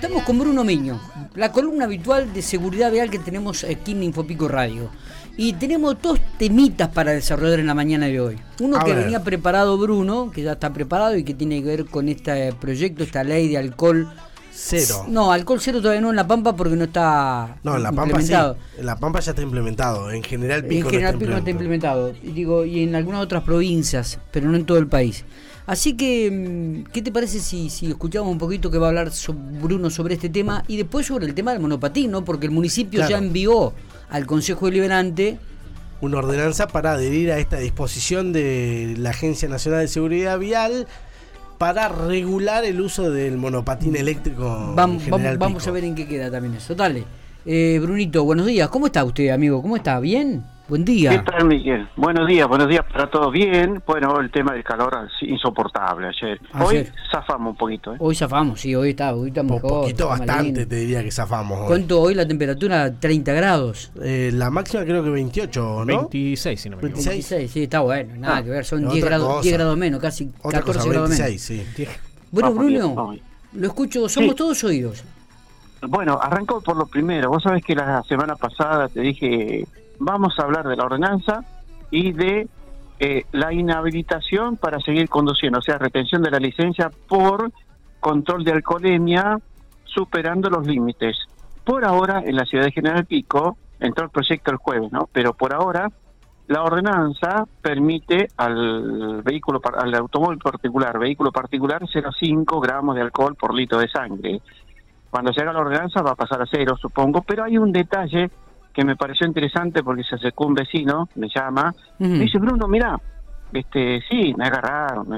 Estamos con Bruno Miño, la columna habitual de seguridad vial que tenemos aquí en Infopico Radio. Y tenemos dos temitas para desarrollar en la mañana de hoy. Uno que venía preparado Bruno, que ya está preparado y que tiene que ver con este proyecto, esta ley de alcohol cero. No, alcohol cero todavía no en La Pampa porque no está no, en La Pampa sí. En La Pampa ya está implementado. En general Pico, en general, no, Pico está implementado. Y digo, y en algunas otras provincias, pero no en todo el país. Así que, mm, ¿qué te parece si, si escuchamos un poquito que va a hablar Bruno sobre este tema y después sobre el tema del monopatín, ¿no? Porque el municipio ya envió al Consejo Deliberante una ordenanza para adherir a esta disposición de la Agencia Nacional de Seguridad Vial para regular el uso del monopatín eléctrico. Vamos, a ver en qué queda también eso. Dale. Eh, Brunito, buenos días. ¿Cómo está usted, amigo? ¿Cómo está? ¿Bien? Buen día. ¿Qué tal, Miguel? Buenos días, buenos días para todos. Bien, bueno, el tema del calor insoportable ayer. Hoy zafamos un poquito. ¿eh? Hoy zafamos, sí, hoy está, hoy está mejor. Un poquito bastante, te diría que zafamos. Hoy. ¿Cuánto hoy la temperatura? 30 grados. Eh, la máxima creo que 28, ¿no? 26, si no me equivoco. 26, sí, está bueno, nada ah, que ver, son 10 grados, 10 grados menos, casi 14 grados menos. Sí. Bueno, Bruno, lo escucho, somos todos oídos. Bueno, arranco por lo primero. Vos sabés que la semana pasada te dije vamos a hablar de la ordenanza y de eh, la inhabilitación para seguir conduciendo, o sea, retención de la licencia por control de alcoholemia superando los límites. Por ahora, en la ciudad de General Pico, entró el proyecto el jueves, ¿no? Pero por ahora, la ordenanza permite al vehículo, al automóvil particular, vehículo particular, 0,5 gramos de alcohol por litro de sangre. Cuando haga la ordenanza va a pasar a cero, supongo, pero hay un detalle que me pareció interesante porque se acercó un vecino, me llama, me dice, Bruno, mira, este, sí, me agarraron,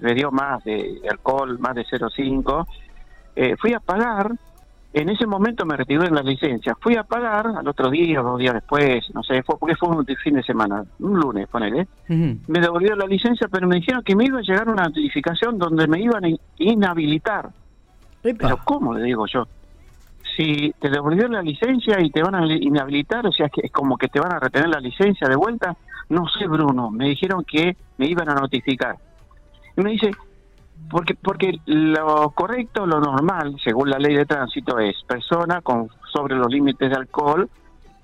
me, dio más de, alcohol, más de 0,5. Eh, fui a pagar, en ese momento me retiré la licencia, fui a pagar al otro día, dos días después, no sé, fue porque fue un fin de semana, un lunes, ponele. Me devolvieron la licencia, pero me dijeron que me iba a llegar una notificación donde me iban a inhabilitar. Pero ¿cómo le digo yo? Si te devolvieron la licencia y te van a inhabilitar, o sea, que es como que te van a retener la licencia de vuelta, no sé, Bruno, me dijeron que me iban a notificar. Y me dice, porque porque lo correcto, lo normal, según la ley de tránsito, es persona con sobre los límites de alcohol,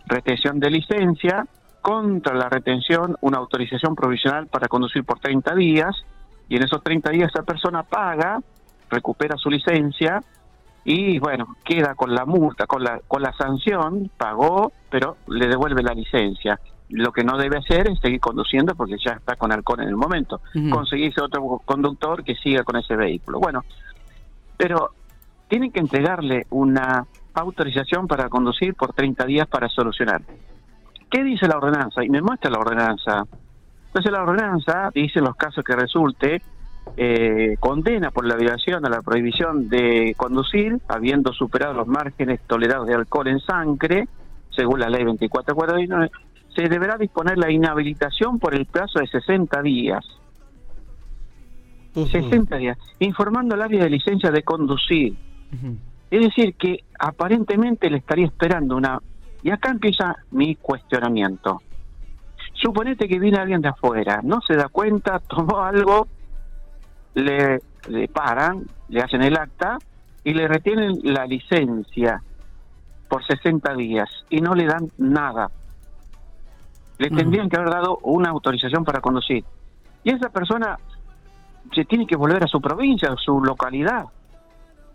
retención de licencia, contra la retención, una autorización provisional para conducir por 30 días, y en esos 30 días esa persona paga, recupera su licencia, y bueno, queda con la multa, con la, con la sanción, pagó, pero le devuelve la licencia. Lo que no debe hacer es seguir conduciendo porque ya está con alcohol en el momento. Conseguirse otro conductor que siga con ese vehículo. Bueno, pero tienen que entregarle una autorización para conducir por 30 días para solucionar. ¿Qué dice la ordenanza? Y me muestra la ordenanza. Entonces la ordenanza dice en los casos que resulte eh, condena por la violación a la prohibición de conducir, habiendo superado los márgenes tolerados de alcohol en sangre, según la ley 2449, se deberá disponer la inhabilitación por el plazo de 60 días. 60 días, informando al área de licencia de conducir. Es decir, que aparentemente le estaría esperando una... Y acá empieza mi cuestionamiento. Suponete que viene alguien de afuera, no se da cuenta, tomó algo le, paran, le hacen el acta y le retienen la licencia por 60 días y no le dan nada. Le tendrían que haber dado una autorización para conducir. Y esa persona se tiene que volver a su provincia, a su localidad.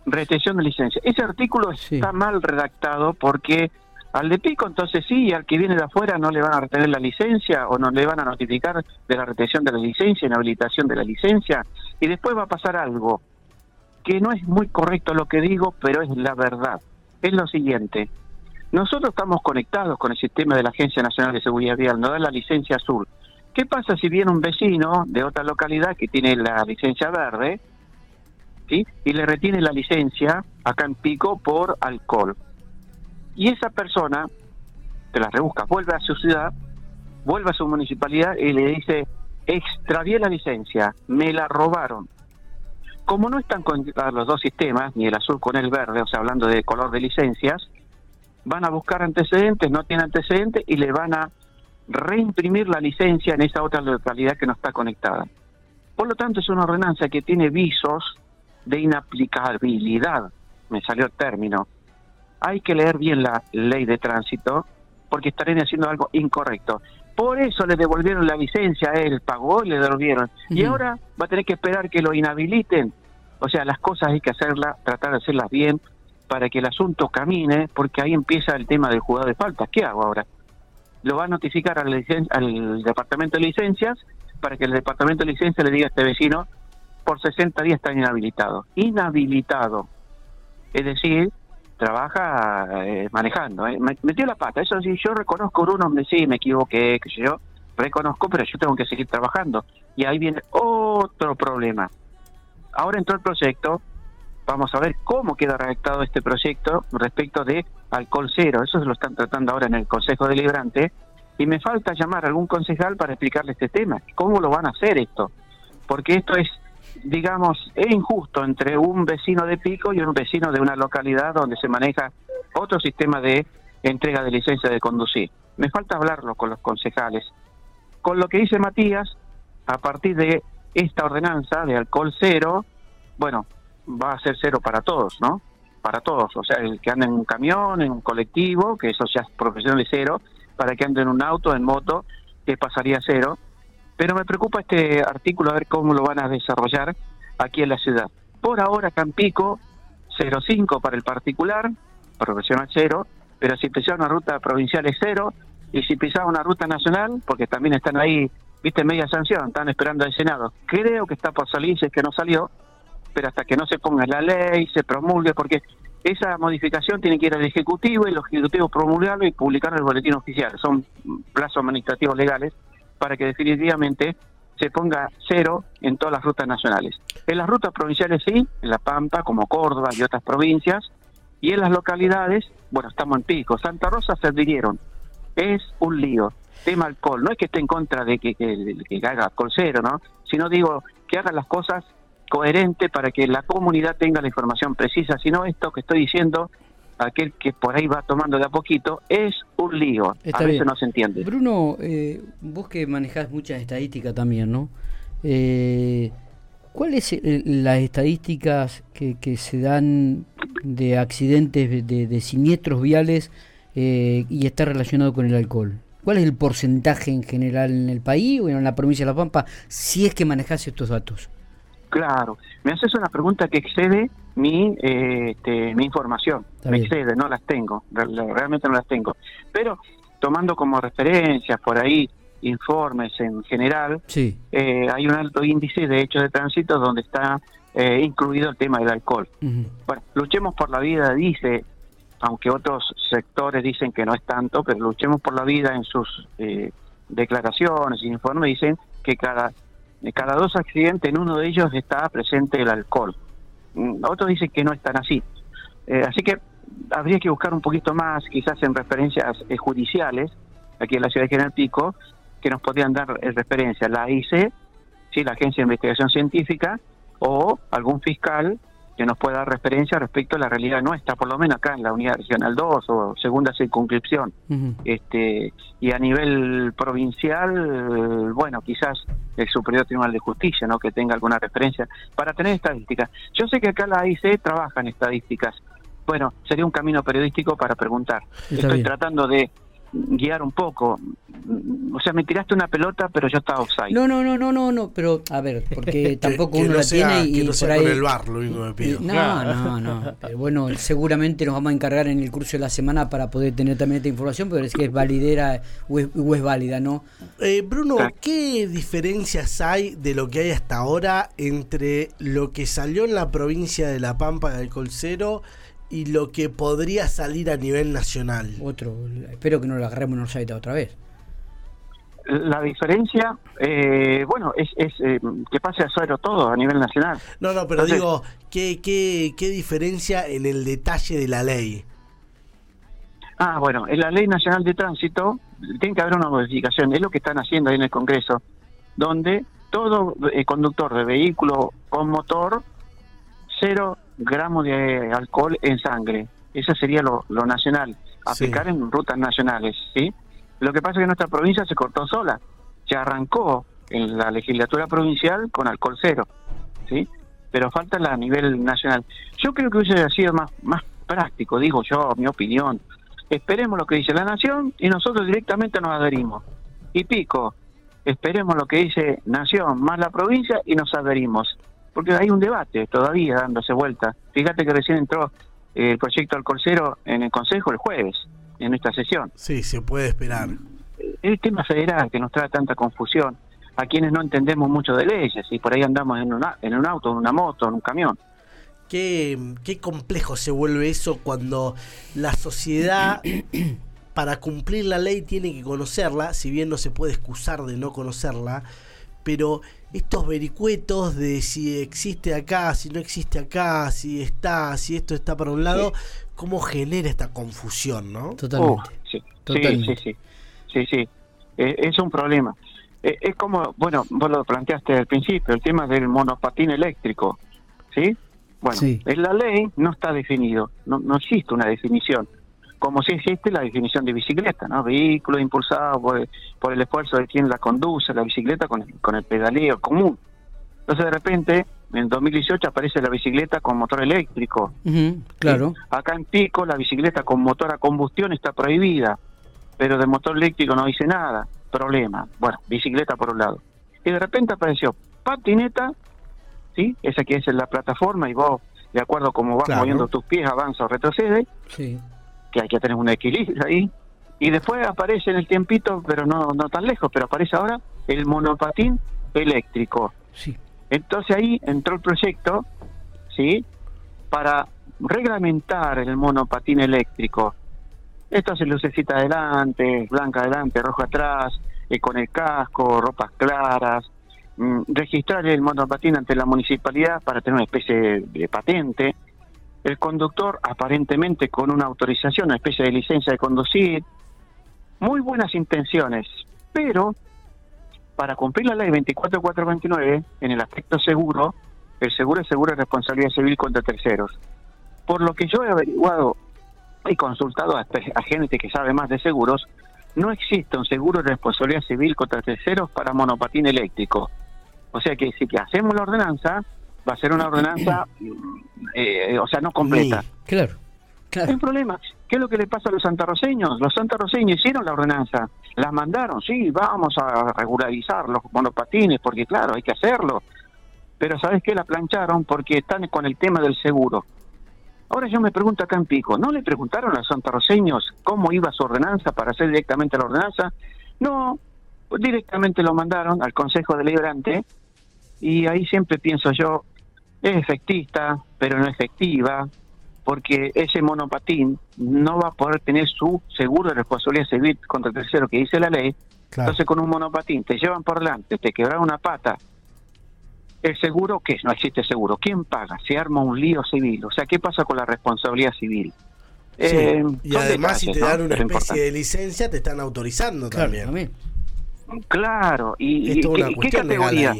Retención de licencia. Ese artículo está mal redactado porque al de pico, entonces sí, y al que viene de afuera no le van a retener la licencia o no le van a notificar de la retención de la licencia, inhabilitación de la licencia, y después va a pasar algo que no es muy correcto lo que digo, pero es la verdad. Es lo siguiente, nosotros estamos conectados con el sistema de la Agencia Nacional de Seguridad Vial, nos da la licencia azul. ¿Qué pasa si viene un vecino de otra localidad que tiene la licencia verde ¿sí? y le retiene la licencia acá en Pico por alcohol? Y esa persona, te la rebusca, vuelve a su ciudad, vuelve a su municipalidad y le dice, extravié la licencia, me la robaron. Como no están conectados los dos sistemas, ni el azul con el verde, o sea, hablando de color de licencias, van a buscar antecedentes, no tiene antecedentes y le van a reimprimir la licencia en esa otra localidad que no está conectada. Por lo tanto, es una ordenanza que tiene visos de inaplicabilidad me salió el término. Hay que leer bien la ley de tránsito porque estarían haciendo algo incorrecto. Por eso le devolvieron la licencia a él, pagó y le devolvieron. Y ahora va a tener que esperar que lo inhabiliten. O sea, las cosas hay que hacerlas, tratar de hacerlas bien para que el asunto camine, porque ahí empieza el tema del juzgado de faltas. ¿Qué hago ahora? Lo va a notificar al, al departamento de licencias para que el departamento de licencias le diga a este vecino por 60 días está inhabilitado. Inhabilitado. Es decir, trabaja eh, manejando. eh. Me- Metió la pata. Eso sí, yo reconozco, Bruno, me, sí, me equivoqué, que yo. Reconozco, pero yo tengo que seguir trabajando. Y ahí viene otro problema. Ahora entró el proyecto. Vamos a ver cómo queda redactado este proyecto respecto de alcohol cero. Eso se lo están tratando ahora en el Consejo Deliberante. Y me falta llamar a algún concejal para explicarle este tema. ¿Cómo lo van a hacer esto? Porque esto es, digamos, es injusto entre un vecino de Pico y un vecino de una localidad donde se maneja otro sistema de entrega de licencia de conducir. Me falta hablarlo con los concejales. Con lo que dice Matías, a partir de esta ordenanza de alcohol cero, bueno, va a ser cero para todos, ¿no? Para todos, o sea, el que anda en un camión, en un colectivo, que eso ya es profesión de cero, para que ande en un auto, en moto, que pasaría cero. Pero me preocupa este artículo a ver cómo lo van a desarrollar aquí en la ciudad. Por ahora, Campico, 0,5 para el particular, profesional cero, pero si pisaba una ruta provincial es cero, y si pisaba una ruta nacional, porque también están ahí, viste, media sanción, están esperando al Senado. Creo que está por salir, si es que no salió, pero hasta que no se ponga la ley, se promulgue, porque esa modificación tiene que ir al Ejecutivo y el Ejecutivo promulgarlo y publicarlo en el boletín oficial. Son plazos administrativos legales para que definitivamente se ponga cero en todas las rutas nacionales. En las rutas provinciales sí, en La Pampa, como Córdoba y otras provincias, y en las localidades, bueno, estamos en pico. Santa Rosa se advirieron, es un lío. Tema alcohol, no es que esté en contra de que, haga alcohol cero, ¿no? Sino digo que hagan las cosas coherente para que la comunidad tenga la información precisa, sino esto que estoy diciendo, aquel que por ahí va tomando de a poquito, es un lío. Está a veces bien. no se entiende. Bruno, eh, vos que manejás muchas estadísticas también, ¿no? Eh, ¿Cuáles eh, las estadísticas que, que se dan de accidentes, de, de siniestros viales eh, y está relacionado con el alcohol? ¿Cuál es el porcentaje en general en el país o en la provincia de La Pampa si es que manejás estos datos? Claro, me haces una pregunta que excede mi eh, este, mi información, Está me bien. excede, no las tengo, re- realmente no las tengo. Pero tomando como referencias por ahí informes en general, Sí. eh, hay un alto índice de hechos de tránsito donde está eh, incluido el tema del alcohol. Bueno, luchemos por la vida, dice, aunque otros sectores dicen que no es tanto, pero luchemos por la vida en sus eh, declaraciones y informes dicen que cada, cada dos accidentes en uno de ellos está presente el alcohol. Mm, Otros dicen que no están así. Eh, así que habría que buscar un poquito más, quizás en referencias eh, judiciales, aquí en la ciudad de General Pico, que nos podrían dar eh, referencia, la AIC, sí, la Agencia de Investigación Científica, o algún fiscal que nos pueda dar referencia respecto a la realidad nuestra, por lo menos acá en la Unidad Regional 2 o segunda circunscripción. Este, y a nivel provincial, bueno, quizás el Superior Tribunal de Justicia, ¿no? que tenga alguna referencia para tener estadísticas. Yo sé que acá la AIC trabaja en estadísticas. Bueno, sería un camino periodístico para preguntar. Está Estoy bien. tratando de guiar un poco. O sea, me tiraste una pelota, pero yo estaba offside. No, no, no, no, no, no, pero a ver, porque tampoco que uno no la sea, tiene y que no por sea ahí... con el bar, lo único que pido. No, no, no. Pero bueno, seguramente nos vamos a encargar en el curso de la semana para poder tener también esta información, pero es que es validera o es, o es válida, ¿no? Eh, Bruno. ¿qué diferencias hay de lo que hay hasta ahora entre lo que salió en la provincia de La Pampa de alcohol cero y lo que podría salir a nivel nacional? Otro, espero que no lo agarremos en Orsaita otra vez. La diferencia, eh, bueno, es, es eh, que pase a cero todo a nivel nacional. No, no, pero Entonces- digo, ¿qué, qué, ¿qué diferencia en el detalle de la ley? Ah, bueno, en la Ley Nacional de Tránsito tiene que haber una modificación, es lo que están haciendo ahí en el Congreso, donde todo eh, conductor de vehículo con motor, cero gramos de alcohol en sangre. Eso sería lo, lo nacional, Sí. aplicar en rutas nacionales, ¿sí? Lo que pasa es que nuestra provincia se cortó sola, se arrancó en la legislatura provincial con alcohol cero, ¿sí? pero falta la a nivel nacional. Yo creo que hubiese sido más, más práctico, digo yo, mi opinión. Esperemos lo que dice la Nación y nosotros directamente nos adherimos. Y pico, esperemos lo que dice Nación más la provincia y nos adherimos. Porque hay un debate todavía dándose vuelta. Fíjate que recién entró eh, el proyecto al Colcero en el Consejo el jueves, en esta sesión. Sí, se puede esperar. El tema federal que nos trae tanta confusión a quienes no entendemos mucho de leyes y por ahí andamos en, una, en un auto, en una moto, en un camión. Qué, qué complejo se vuelve eso cuando la sociedad para cumplir la ley tiene que conocerla, si bien no se puede excusar de no conocerla, pero estos vericuetos de si existe acá, si no existe acá, si está, si esto está para un lado, cómo genera esta confusión, ¿no? Totalmente. Uh, sí, sí, sí, sí, sí, eh, es un problema. Eh, es como, bueno, vos lo planteaste al principio, el tema del monopatín eléctrico, ¿sí? Bueno, en la ley no está definido, no, no existe una definición, como si existe la definición de bicicleta, ¿no? Vehículo impulsado por, el esfuerzo de quien la conduce, la bicicleta con el, con el pedaleo común. Entonces de repente, en 2018 aparece la bicicleta con motor eléctrico. claro. Acá en Pico la bicicleta con motor a combustión está prohibida, pero de motor eléctrico no dice nada problema. Bueno, bicicleta por un lado. Y de repente apareció patineta, ¿sí? Esa que es la plataforma y vos, de acuerdo a cómo vas moviendo tus pies, avanza o retrocede. Sí. Que hay que tener un equilibrio ahí. Y después aparece en el tiempito, pero no, no tan lejos, pero aparece ahora el monopatín eléctrico. Sí. Entonces ahí entró el proyecto, ¿sí? Para reglamentar el monopatín eléctrico. Esto hace lucecita adelante, blanca adelante, roja atrás, eh, con el casco, ropas claras, mm, registrar el monopatín ante la municipalidad para tener una especie de, patente, el conductor aparentemente con una autorización, una especie de licencia de conducir, muy buenas intenciones, pero para cumplir la ley 24429, en el aspecto seguro, el seguro es seguro de responsabilidad civil contra terceros. Por lo que yo he averiguado y consultado a, gente que sabe más de seguros, no existe un seguro de responsabilidad civil contra terceros para monopatín eléctrico. O sea que si hacemos la ordenanza, va a ser una ordenanza, eh, o sea, no completa. claro, claro. Hay un problema. ¿Qué es lo que le pasa a los santarroseños? Los santarroseños hicieron la ordenanza, las mandaron, sí, vamos a regularizar los monopatines, porque claro, hay que hacerlo. Pero ¿sabes qué? La plancharon porque están con el tema del seguro. Ahora yo me pregunto acá en Pico, ¿no le preguntaron a los santarroseños cómo iba su ordenanza para hacer directamente la ordenanza? No, directamente lo mandaron al Consejo Deliberante y ahí siempre pienso yo, es efectista, pero no efectiva, porque ese monopatín no va a poder tener su seguro de responsabilidad civil contra el tercero que dice la ley. Entonces con un monopatín te llevan por delante, te quebran una pata, el seguro, ¿qué? No existe seguro. ¿Quién paga? Se arma un lío civil. O sea, ¿qué pasa con la responsabilidad civil? Eh, y además, si te dan una especie de licencia, te están autorizando también. Claro, y, ¿qué, categoría?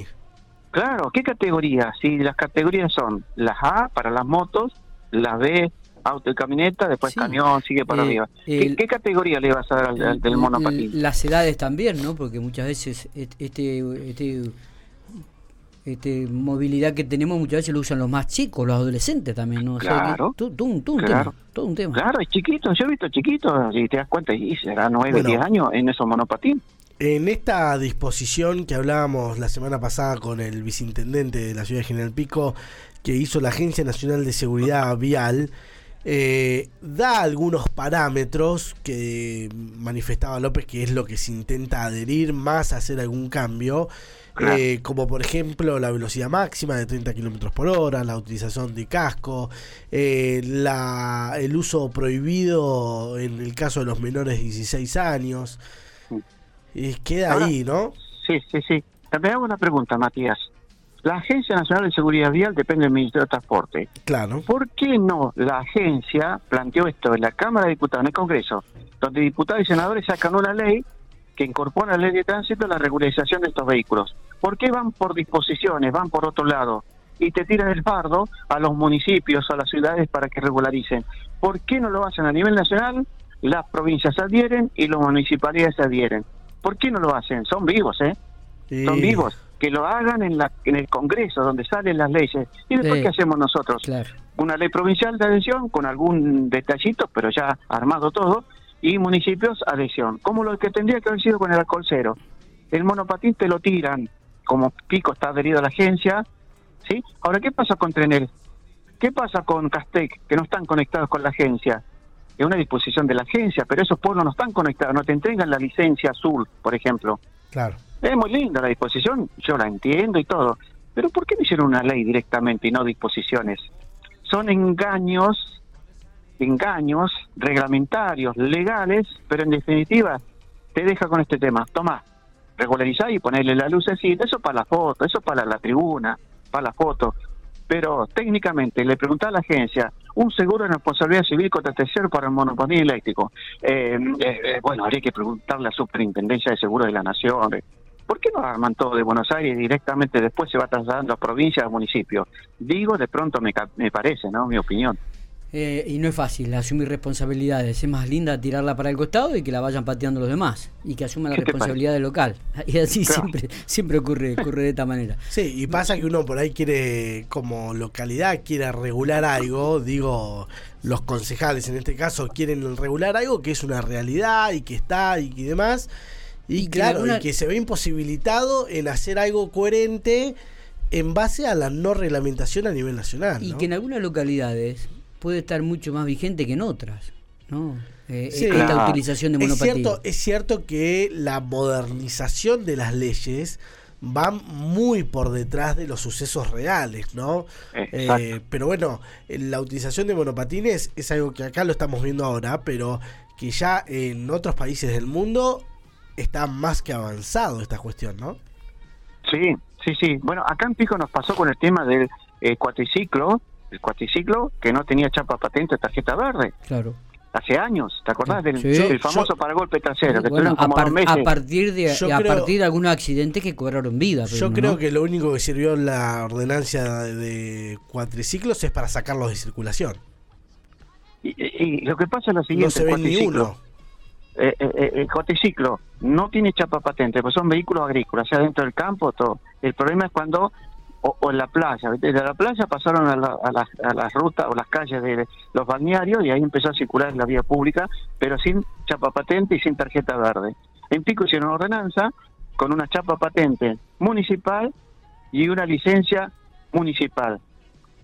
Claro, ¿qué categoría? Si las categorías son las A para las motos, las B auto y camioneta, después camión, sigue para eh, arriba. ¿Qué, categoría le vas a dar al, del monopatín? Las edades también, ¿no? Porque muchas veces este, este este, movilidad que tenemos muchas veces lo usan los más chicos, los adolescentes también, ¿no? Claro. todo, un, Tema, todo un tema. Claro, es chiquito, yo he visto chiquitos, si te das cuenta, y será 9, 10 años en esos monopatín. En esta disposición que hablábamos la semana pasada con el viceintendente de la ciudad de General Pico, que hizo la Agencia Nacional de Seguridad Vial, eh, da algunos parámetros que manifestaba López que es lo que se intenta adherir más a hacer algún cambio. Eh, como por ejemplo la velocidad máxima de 30 kilómetros por hora, la utilización de casco, eh, la, el uso prohibido en el caso de los menores de 16 años. Y queda ahí, ¿no? Sí, sí, sí. Me hago una pregunta, Matías. La Agencia Nacional de Seguridad Vial depende del Ministerio de Transporte. Claro. ¿Por qué no la agencia planteó esto en la Cámara de Diputados, en el Congreso, donde diputados y senadores sacan una ley que incorpora la ley de tránsito la regularización de estos vehículos. ¿Por qué van por disposiciones, van por otro lado? Y te tiran el fardo a los municipios, a las ciudades para que regularicen. ¿Por qué no lo hacen a nivel nacional? Las provincias adhieren y los municipalidades adhieren. ¿Por qué no lo hacen? Son vivos, ¿eh? Son vivos. que lo hagan en, la, en el Congreso, donde salen las leyes. ¿Y después Sí. qué hacemos nosotros? Claro. Una ley provincial de adhesión con algún detallito, pero ya armado todo, y municipios adhesión, como lo que tendría que haber sido con el alcohol cero. El monopatín te lo tiran, como Pico está adherido a la agencia, ¿sí? Ahora, ¿qué pasa con Trenel? ¿Qué pasa con Castec, que no están conectados con la agencia? Es una disposición de la agencia, pero esos pueblos no están conectados, no te entregan la licencia azul, por ejemplo. Claro. Es muy linda la disposición, yo la entiendo y todo, pero ¿por qué no hicieron una ley directamente y no disposiciones? Son engaños, engaños reglamentarios, legales, pero en definitiva te deja con este tema. Toma, regularizar y ponerle la lucecita, eso para la foto, eso para la tribuna, para la foto. Pero técnicamente le preguntaba a la agencia, un seguro de responsabilidad civil contra tercero para el monopolio eléctrico. Eh, eh, eh, bueno, habría que preguntarle a la Superintendencia de Seguros de la Nación. ¿Por qué no arman todo de Buenos Aires y directamente después se va trasladando a provincias, a municipios? Digo, de pronto me, me parece, ¿no? Mi opinión. Eh, y no es fácil asumir responsabilidades. Es más linda tirarla para el costado y que la vayan pateando los demás. Y que asuman la ¿Qué te responsabilidad del local. Y así Claro. siempre, siempre ocurre, ocurre de esta manera. Sí, y pasa que uno por ahí quiere, como localidad, quiere regular algo, digo, los concejales en este caso quieren regular algo que es una realidad y que está y, y demás. Y, Y que claro, alguna- y que se ve imposibilitado en hacer algo coherente en base a la no reglamentación a nivel nacional. Y ¿no? que en algunas localidades puede estar mucho más vigente que en otras. ¿no? Eh, Sí. esta utilización de es cierto, es cierto que la modernización de las leyes va muy por detrás de los sucesos reales, ¿no? Eh, pero bueno, la utilización de monopatines es algo que acá lo estamos viendo ahora, pero que ya en otros países del mundo está más que avanzado esta cuestión, ¿no? Sí, sí, sí. Bueno, acá en Pico nos pasó con el tema del eh, cuatriciclo, el cuatriciclo que no tenía chapa patente, tarjeta verde, Claro. hace años. ¿Te acordás del Sí. del famoso Yo- para golpe trasero? Que Bueno, a, como par- dos meses. a partir de Yo a creo- partir de algunos accidentes que cobraron vida. Yo creo que lo único que sirvió la ordenancia de cuatriciclos es para sacarlos de circulación. Y, y- y lo que pasa es lo siguiente: No se el ve ni cuatriciclo, uno. eh, eh, eh, el cuatriciclo no tiene chapa patente, pues son vehículos agrícolas, sea dentro del campo, todo. El problema es cuando, o, en la playa, ¿viste? de la playa pasaron a, la- a las, a las rutas o las calles de los balnearios y ahí empezó a circular en la vía pública, pero sin chapa patente y sin tarjeta verde. En Pico hicieron una ordenanza con una chapa patente municipal y una licencia municipal.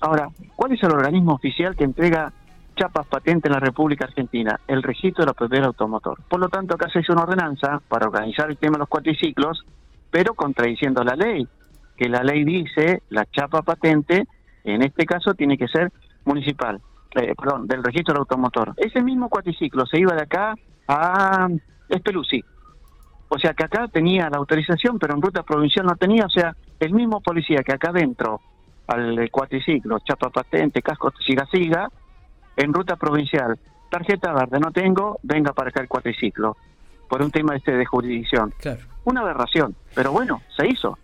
Ahora, ¿cuál es el organismo oficial que entrega chapas patentes en la República Argentina? El registro de la propiedad automotor. Por lo tanto, acá se hizo una ordenanza para organizar el tema de los cuatriciclos, pero contradiciendo la ley, que la ley dice la chapa patente, en este caso, tiene que ser municipal, eh, perdón, del registro del automotor. Ese mismo cuatriciclo se iba de acá a Espeluzzi. O sea que acá tenía la autorización, pero en ruta provincial no tenía. O sea, el mismo policía que acá adentro al cuatriciclo, chapa patente, casco, siga, siga, en ruta provincial, tarjeta verde no tengo, venga para acá el cuatriciclo, por un tema este de jurisdicción. Claro. Una aberración, pero bueno, se hizo.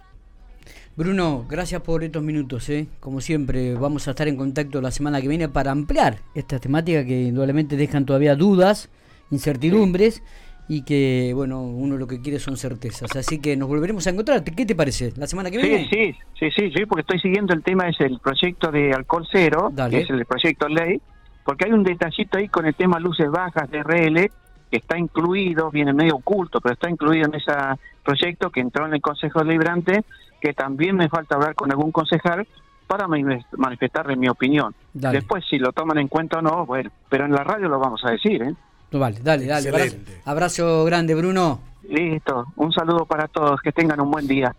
Bruno, gracias por estos minutos. ¿eh? Como siempre, vamos a estar en contacto la semana que viene para ampliar esta temática que indudablemente dejan todavía dudas, incertidumbres y que, bueno, uno lo que quiere son certezas. Así que nos volveremos a encontrar. ¿Qué te parece? ¿La semana que viene? Sí, sí, sí, sí, sí, porque estoy siguiendo el tema, es el proyecto de alcohol cero, Dale. que es el proyecto ley, porque hay un detallito ahí con el tema luces bajas de RL, que está incluido, viene medio oculto, pero está incluido en ese proyecto que entró en el Consejo Deliberante, que también me falta hablar con algún concejal para manif- manifestarle mi opinión. Dale. Después, si lo toman en cuenta o no, bueno, pero en la radio lo vamos a decir, ¿eh? No, vale, dale, dale. Abrazo, abrazo grande, Bruno. Listo, un saludo para todos, que tengan un buen día.